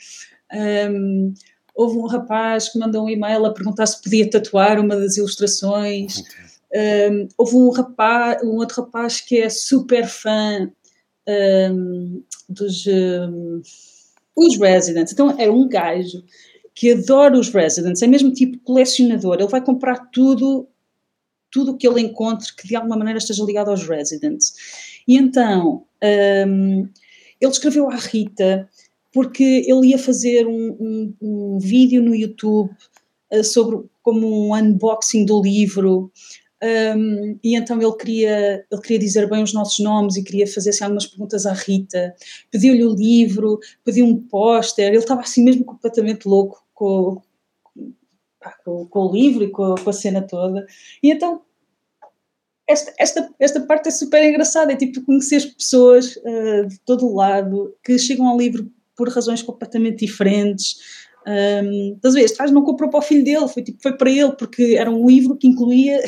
Um, houve um rapaz que mandou um e-mail a perguntar se podia tatuar uma das ilustrações. Um, houve um rapaz, um outro rapaz que é super fã um, dos um, os Residents. Então é um gajo que adora os Residents, é mesmo tipo colecionador, ele vai comprar tudo, tudo que ele encontre que de alguma maneira esteja ligado aos Residents. E então um, ele escreveu à Rita porque ele ia fazer um, um, um vídeo no YouTube uh, sobre como um unboxing do livro um, e então ele queria, ele queria dizer bem os nossos nomes e queria fazer assim, algumas perguntas à Rita. Pediu-lhe o livro, pediu um póster, ele estava assim mesmo completamente louco com, com, com o livro e com, com, a cena toda. E então esta, esta, esta parte é super engraçada, é tipo conhecer as pessoas uh, de todo o lado que chegam ao livro por razões completamente diferentes um, estás a ver? Este gajo não comprou para o filho dele, foi, tipo, foi para ele, porque era um livro que incluía,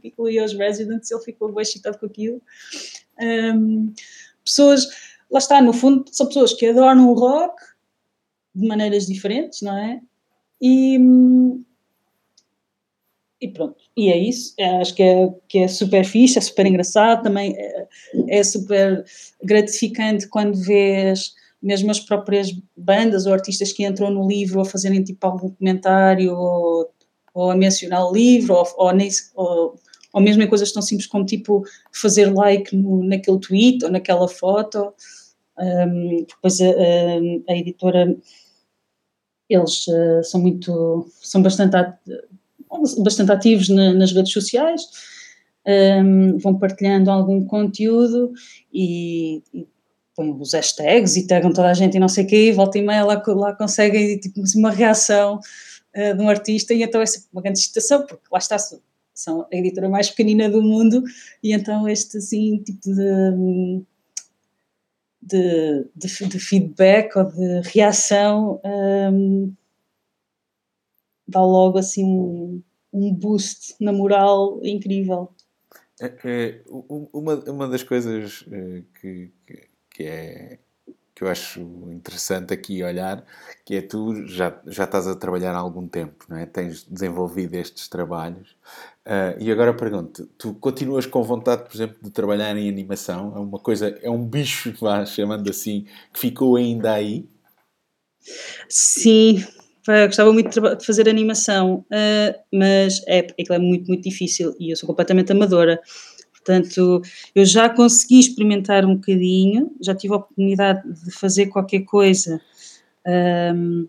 que incluía os Residents, ele ficou bem excitado com aquilo. Um, pessoas, lá está, no fundo, são pessoas que adoram o rock de maneiras diferentes, não é? E, e pronto, e é isso. É, acho que é, que é super fixe, é super engraçado, também é, é super gratificante quando vês mesmo as próprias bandas ou artistas que entram no livro a fazerem tipo algum comentário ou, ou a mencionar o livro ou, ou, nem, ou, ou mesmo em coisas tão simples como tipo fazer like no, naquele tweet ou naquela foto. Um, depois a, a, a, editora, eles uh, são muito, são bastante, bastante ativos na, nas redes sociais, um, vão partilhando algum conteúdo e, e põem os hashtags e tagam toda a gente e não sei o quê, e volta e meia lá, lá conseguem tipo, uma reação uh, de um artista e então é uma grande excitação, porque lá está, são a editora mais pequenina do mundo e então este assim tipo de, de, de, de feedback ou de reação um, dá logo assim um, um boost na moral incrível. É, uma, uma das coisas eh, que, que, que é que eu acho interessante aqui olhar, que é tu já, já estás a trabalhar há algum tempo, não é? Tens desenvolvido estes trabalhos. Uh, e agora pergunto, tu continuas com vontade, por exemplo, de trabalhar em animação? É uma coisa, é um bicho, vá, chamando assim, que ficou ainda aí? Sim, gostava muito de fazer animação, uh, mas é, é, é muito, muito difícil e eu sou completamente amadora. Portanto, eu já consegui experimentar um bocadinho, já tive a oportunidade de fazer qualquer coisa um,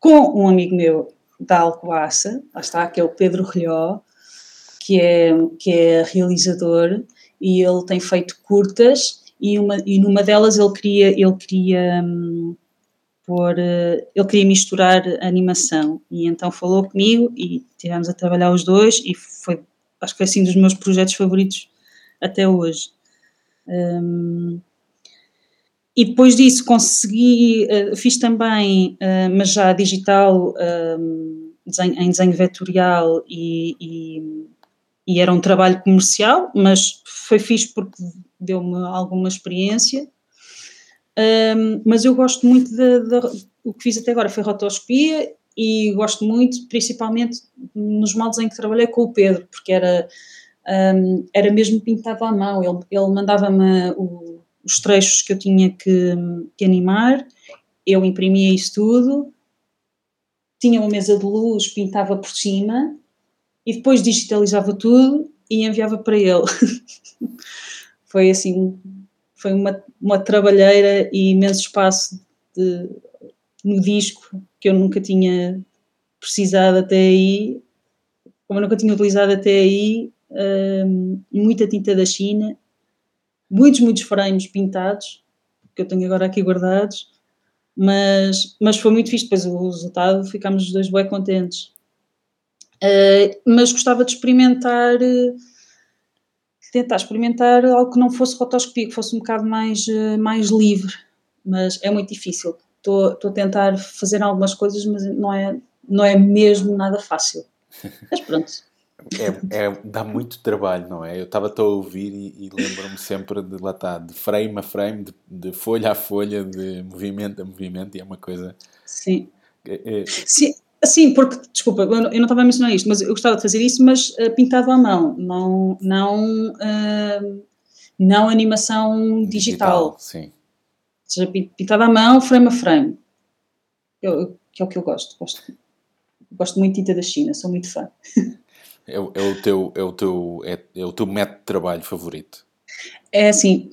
com um amigo meu da Alcoaça, lá está, que é o Pedro Relhó, que é, que é realizador e ele tem feito curtas e, uma, e numa delas ele queria, ele queria um, pôr, uh, ele queria misturar animação e então falou comigo e tivemos a trabalhar os dois e foi, acho que foi assim dos meus projetos favoritos até hoje. Um, e depois disso consegui, uh, fiz também, uh, mas já digital, um, desenho, em desenho vetorial e, e, e, era um trabalho comercial, mas foi fixe porque deu-me alguma experiência. Um, mas eu gosto muito de, de, o que fiz até agora foi rotoscopia e gosto muito, principalmente nos moldes em que trabalhei com o Pedro, porque era um, era mesmo pintado à mão. Ele, ele mandava-me os trechos que eu tinha que, que, animar, eu imprimia isso tudo, tinha uma mesa de luz, pintava por cima e depois digitalizava tudo e enviava para ele. foi assim, foi uma, uma trabalheira e imenso espaço de, no disco que eu nunca tinha precisado até aí, como eu nunca tinha utilizado até aí, muita tinta da China, muitos, muitos frames pintados, que eu tenho agora aqui guardados, mas, mas foi muito fixe, depois o resultado ficámos os dois bem contentes. Uh, mas gostava de experimentar, uh, tentar experimentar algo que não fosse rotoscopia, que fosse um bocado mais, uh, mais livre, mas é muito difícil. Estou a tentar fazer algumas coisas, mas não é, não é mesmo nada fácil. Mas pronto, é, é, dá muito trabalho, não é? Eu estava a ouvir e, e lembro-me sempre de lá está, de frame a frame, de, de, folha a folha, de movimento a movimento, e é uma coisa. Sim. É, é... Sim. Sim, porque, desculpa, eu não estava a mencionar isto, mas eu gostava de fazer isso, mas uh, pintado à mão, não, não, uh, não animação digital. digital. Sim. Ou seja, pintado à mão, frame a frame. Eu, que é o que eu gosto. Gosto, gosto muito de tinta da China, sou muito fã. É, é, o teu, é, o teu, é, é o teu método de trabalho favorito? É assim,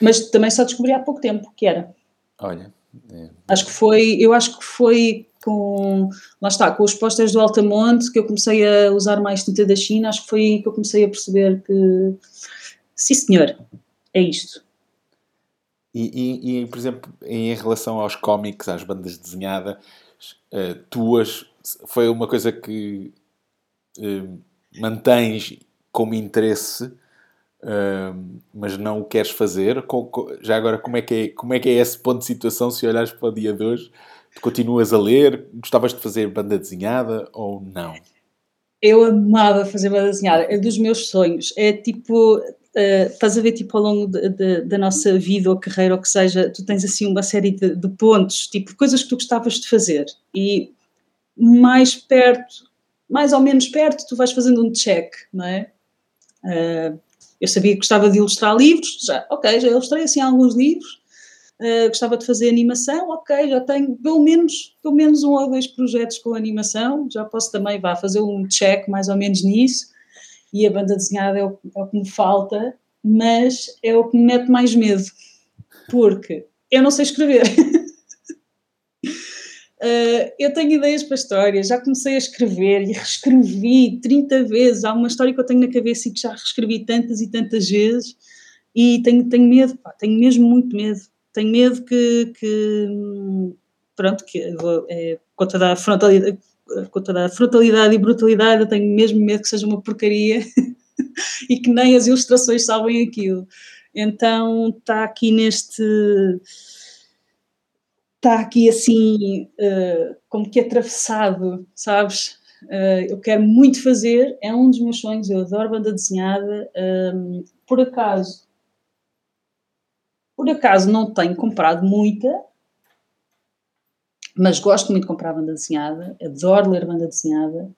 mas também só descobri há pouco tempo que era. Olha. É... Acho que foi, eu acho que foi com, lá está, com os posters do Altamonte que eu comecei a usar mais tinta da China, acho que foi aí que eu comecei a perceber que, sim senhor, é isto. E, e, e por exemplo, em relação aos cómics, às bandas desenhadas, uh, tuas, foi uma coisa que uh, mantens como interesse, uh, mas não o queres fazer? Já agora, como é, que é, como é que é esse ponto de situação se olhares para o dia de hoje? Continuas a ler? Gostavas de fazer banda desenhada ou não? Eu amava fazer banda desenhada, é dos meus sonhos. É tipo, Uh, estás a ver, tipo, ao longo de, de, da nossa vida ou carreira, ou que seja, tu tens assim uma série de, de, pontos, tipo, coisas que tu gostavas de fazer e mais perto mais ou menos perto, tu vais fazendo um check, não é? Uh, eu sabia que gostava de ilustrar livros, já, ok, já ilustrei assim alguns livros, uh, gostava de fazer animação, ok, já tenho pelo menos, pelo menos um ou dois projetos com animação, já posso também vá, fazer um check mais ou menos nisso, e a banda desenhada é o, é o que me falta, mas é o que me mete mais medo, porque eu não sei escrever. Uh, eu tenho ideias para histórias, já comecei a escrever e reescrevi 30 vezes. Há uma história que eu tenho na cabeça e que já reescrevi tantas e tantas vezes e tenho, tenho medo, pá, tenho mesmo muito medo. Tenho medo que, que pronto, que é, com, toda a frontalidade, com toda a frontalidade e brutalidade, eu tenho mesmo medo que seja uma porcaria e que nem as ilustrações salvem aquilo. Então está aqui neste está aqui assim, uh, como que atravessado, sabes? Uh, eu quero muito fazer, é um dos meus sonhos, eu adoro banda desenhada. Um, ehm, por acaso, por acaso não tenho comprado muita, mas gosto muito de comprar banda desenhada, adoro ler banda desenhada.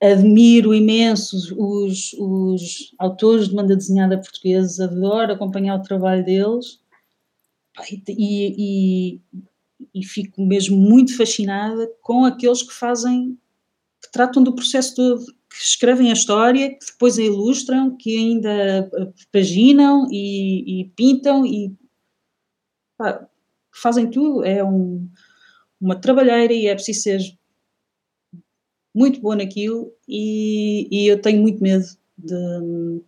Admiro imenso os, os, autores de banda desenhada portugueses, adoro acompanhar o trabalho deles e, e, e fico mesmo muito fascinada com aqueles que fazem, que tratam do processo todo, que escrevem a história, que depois a ilustram, que ainda paginam e, e pintam e pá, fazem tudo. É um, uma trabalheira e é preciso ser muito boa naquilo e, e eu tenho muito medo de,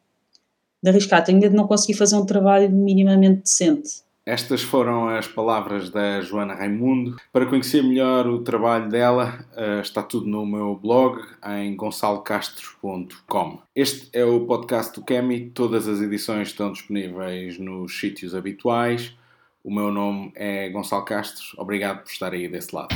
de arriscar, tenho medo de não conseguir fazer um trabalho minimamente decente. Estas foram as palavras da Joana Raimundo. Para conhecer melhor o trabalho dela, eh, está tudo no meu blog em gonçalocastro.com. Este é o podcast do Kemi. Todas as edições estão disponíveis nos sítios habituais. O meu nome é Gonçalo Castro. Obrigado por estar aí desse lado.